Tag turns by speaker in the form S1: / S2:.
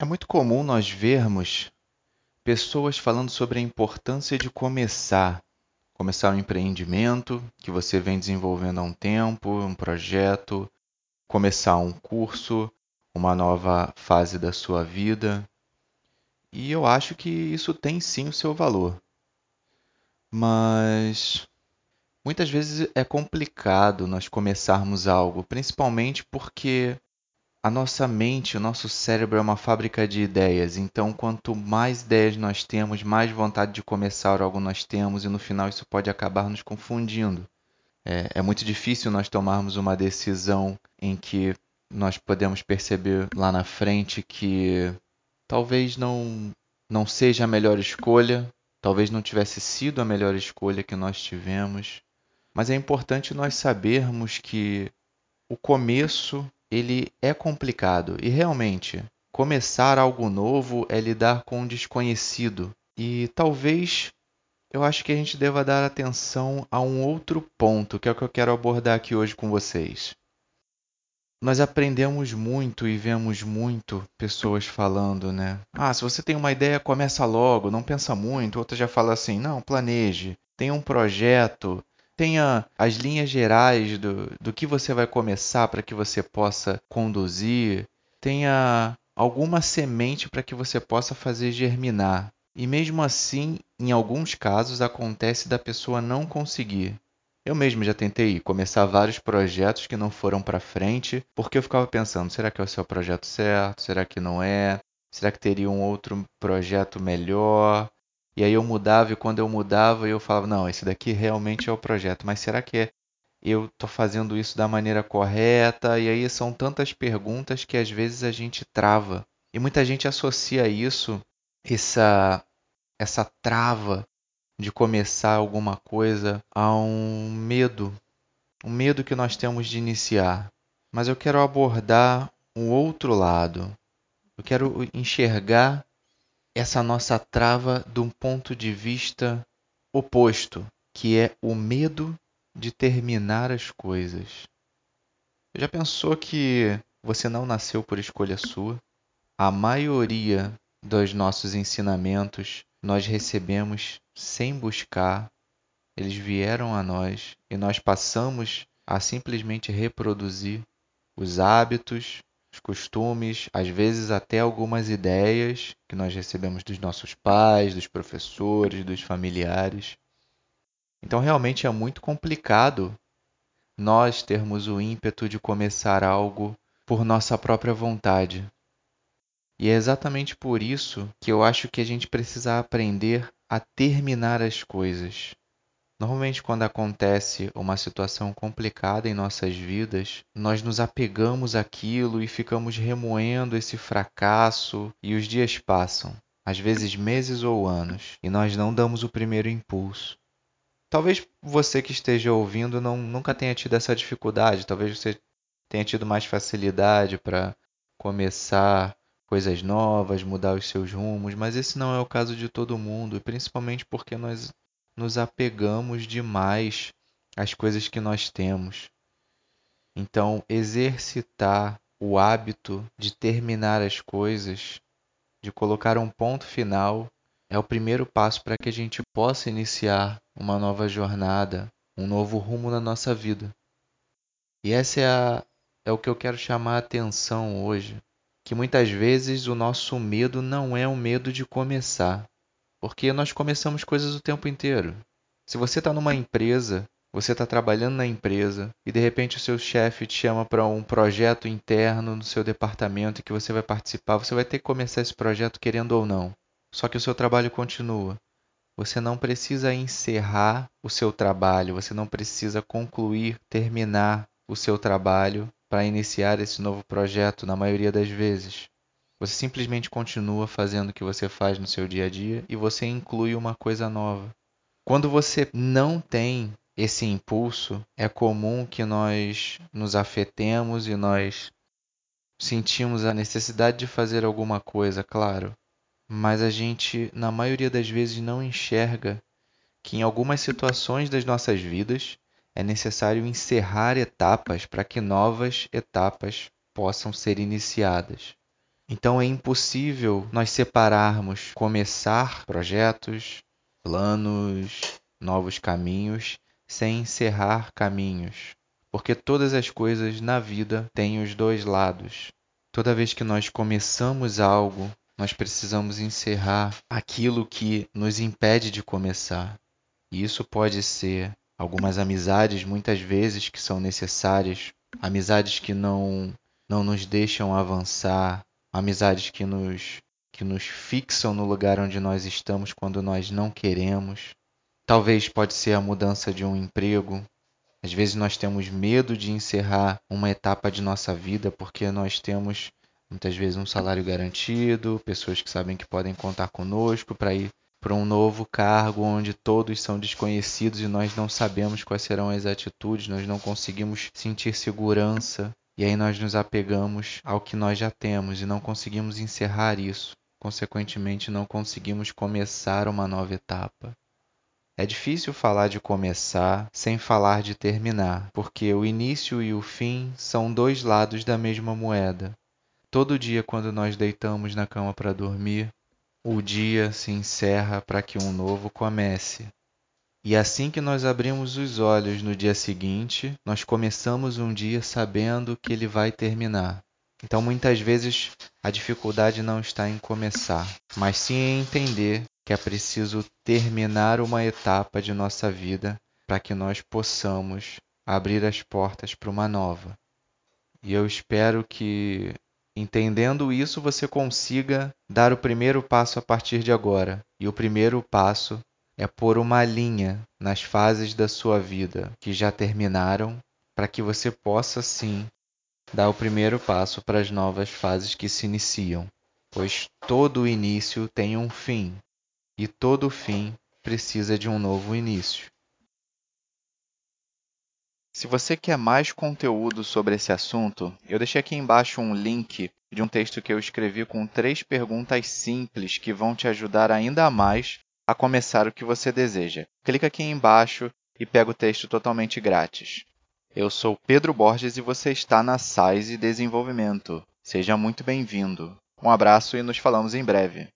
S1: É muito comum nós vermos pessoas falando sobre a importância de começar. Começar um empreendimento que você vem desenvolvendo há um tempo, um projeto, começar um curso, uma nova fase da sua vida. E eu acho que isso tem sim o seu valor. Mas muitas vezes é complicado nós começarmos algo, principalmente porque a nossa mente, o nosso cérebro é uma fábrica de ideias, então quanto mais ideias nós temos, mais vontade de começar algo nós temos, e no final isso pode acabar nos confundindo. É, é muito difícil nós tomarmos uma decisão em que nós podemos perceber lá na frente que talvez não, não seja a melhor escolha, talvez não tivesse sido a melhor escolha que nós tivemos, mas é importante nós sabermos que o começo ele é complicado e realmente começar algo novo é lidar com o desconhecido. E talvez eu acho que a gente deva dar atenção a um outro ponto, que é o que eu quero abordar aqui hoje com vocês. Nós aprendemos muito e vemos muito pessoas falando, né? Ah, se você tem uma ideia, começa logo, não pensa muito. Outra já fala assim: não, planeje, tenha um projeto, tenha as linhas gerais do, do que você vai começar para que você possa conduzir, tenha alguma semente para que você possa fazer germinar. E mesmo assim, em alguns casos, acontece da pessoa não conseguir. Eu mesmo já tentei começar vários projetos que não foram para frente, porque eu ficava pensando: será que é o seu projeto certo? Será que não é? Será que teria um outro projeto melhor? E aí eu mudava, e quando eu mudava, eu falava: não, esse daqui realmente é o projeto, mas será que é, eu estou fazendo isso da maneira correta? E aí são tantas perguntas que às vezes a gente trava. E muita gente associa isso, essa, essa trava de começar alguma coisa, a um medo, um medo que nós temos de iniciar. Mas eu quero abordar um outro lado. Eu quero enxergar essa nossa trava de um ponto de vista oposto, que é o medo de terminar as coisas. Já pensou que você não nasceu por escolha sua? A maioria dos nossos ensinamentos nós recebemos sem buscar, eles vieram a nós e nós passamos a simplesmente reproduzir os hábitos, os costumes, às vezes até algumas ideias que nós recebemos dos nossos pais, dos professores, dos familiares. Então realmente é muito complicado nós termos o ímpeto de começar algo por nossa própria vontade. E é exatamente por isso que eu acho que a gente precisa aprender a terminar as coisas. Normalmente, quando acontece uma situação complicada em nossas vidas, nós nos apegamos àquilo e ficamos remoendo esse fracasso, e os dias passam, às vezes meses ou anos, e nós não damos o primeiro impulso. Talvez você que esteja ouvindo não, nunca tenha tido essa dificuldade, talvez você tenha tido mais facilidade para começar coisas novas, mudar os seus rumos, mas esse não é o caso de todo mundo, principalmente porque nós nos apegamos demais às coisas que nós temos. Então, exercitar o hábito de terminar as coisas, de colocar um ponto final, é o primeiro passo para que a gente possa iniciar uma nova jornada, um novo rumo na nossa vida. E essa é, a, é o que eu quero chamar a atenção hoje, que muitas vezes o nosso medo não é o medo de começar, porque nós começamos coisas o tempo inteiro. Se você está numa empresa, você está trabalhando na empresa e de repente o seu chefe te chama para um projeto interno no seu departamento que você vai participar, você vai ter que começar esse projeto querendo ou não. Só que o seu trabalho continua. Você não precisa encerrar o seu trabalho, você não precisa concluir, terminar o seu trabalho para iniciar esse novo projeto na maioria das vezes. Você simplesmente continua fazendo o que você faz no seu dia a dia e você inclui uma coisa nova. Quando você não tem esse impulso, é comum que nós nos afetemos e nós sentimos a necessidade de fazer alguma coisa, claro, mas a gente, na maioria das vezes, não enxerga que em algumas situações das nossas vidas é necessário encerrar etapas para que novas etapas possam ser iniciadas. Então é impossível nós separarmos começar projetos, planos, novos caminhos sem encerrar caminhos, porque todas as coisas na vida têm os dois lados. Toda vez que nós começamos algo, nós precisamos encerrar aquilo que nos impede de começar. E isso pode ser algumas amizades, muitas vezes, que são necessárias, amizades que não, não nos deixam avançar, amizades que nos, que nos fixam no lugar onde nós estamos quando nós não queremos. Talvez pode ser a mudança de um emprego. Às vezes nós temos medo de encerrar uma etapa de nossa vida porque nós temos muitas vezes um salário garantido, pessoas que sabem que podem contar conosco para ir para um novo cargo onde todos são desconhecidos e nós não sabemos quais serão as atitudes, nós não conseguimos sentir segurança e aí nós nos apegamos ao que nós já temos e não conseguimos encerrar isso. Consequentemente, não conseguimos começar uma nova etapa. É difícil falar de começar sem falar de terminar, porque o início e o fim são dois lados da mesma moeda. Todo dia, quando nós deitamos na cama para dormir, o dia se encerra para que um novo comece. E assim que nós abrimos os olhos no dia seguinte, nós começamos um dia sabendo que ele vai terminar. Então, muitas vezes, a dificuldade não está em começar, mas sim em entender que é preciso terminar uma etapa de nossa vida para que nós possamos abrir as portas para uma nova. E eu espero que Entendendo isso, você consiga dar o primeiro passo a partir de agora. E o primeiro passo é pôr uma linha nas fases da sua vida que já terminaram, para que você possa sim dar o primeiro passo para as novas fases que se iniciam. Pois todo início tem um fim, e todo fim precisa de um novo início. Se você quer mais conteúdo sobre esse assunto, eu deixei aqui embaixo um link de um texto que eu escrevi com três perguntas simples que vão te ajudar ainda mais a começar o que você deseja. Clica aqui embaixo e pega o texto totalmente grátis. Eu sou Pedro Borges e você está na SAIS Desenvolvimento. Seja muito bem-vindo. Um abraço e nos falamos em breve.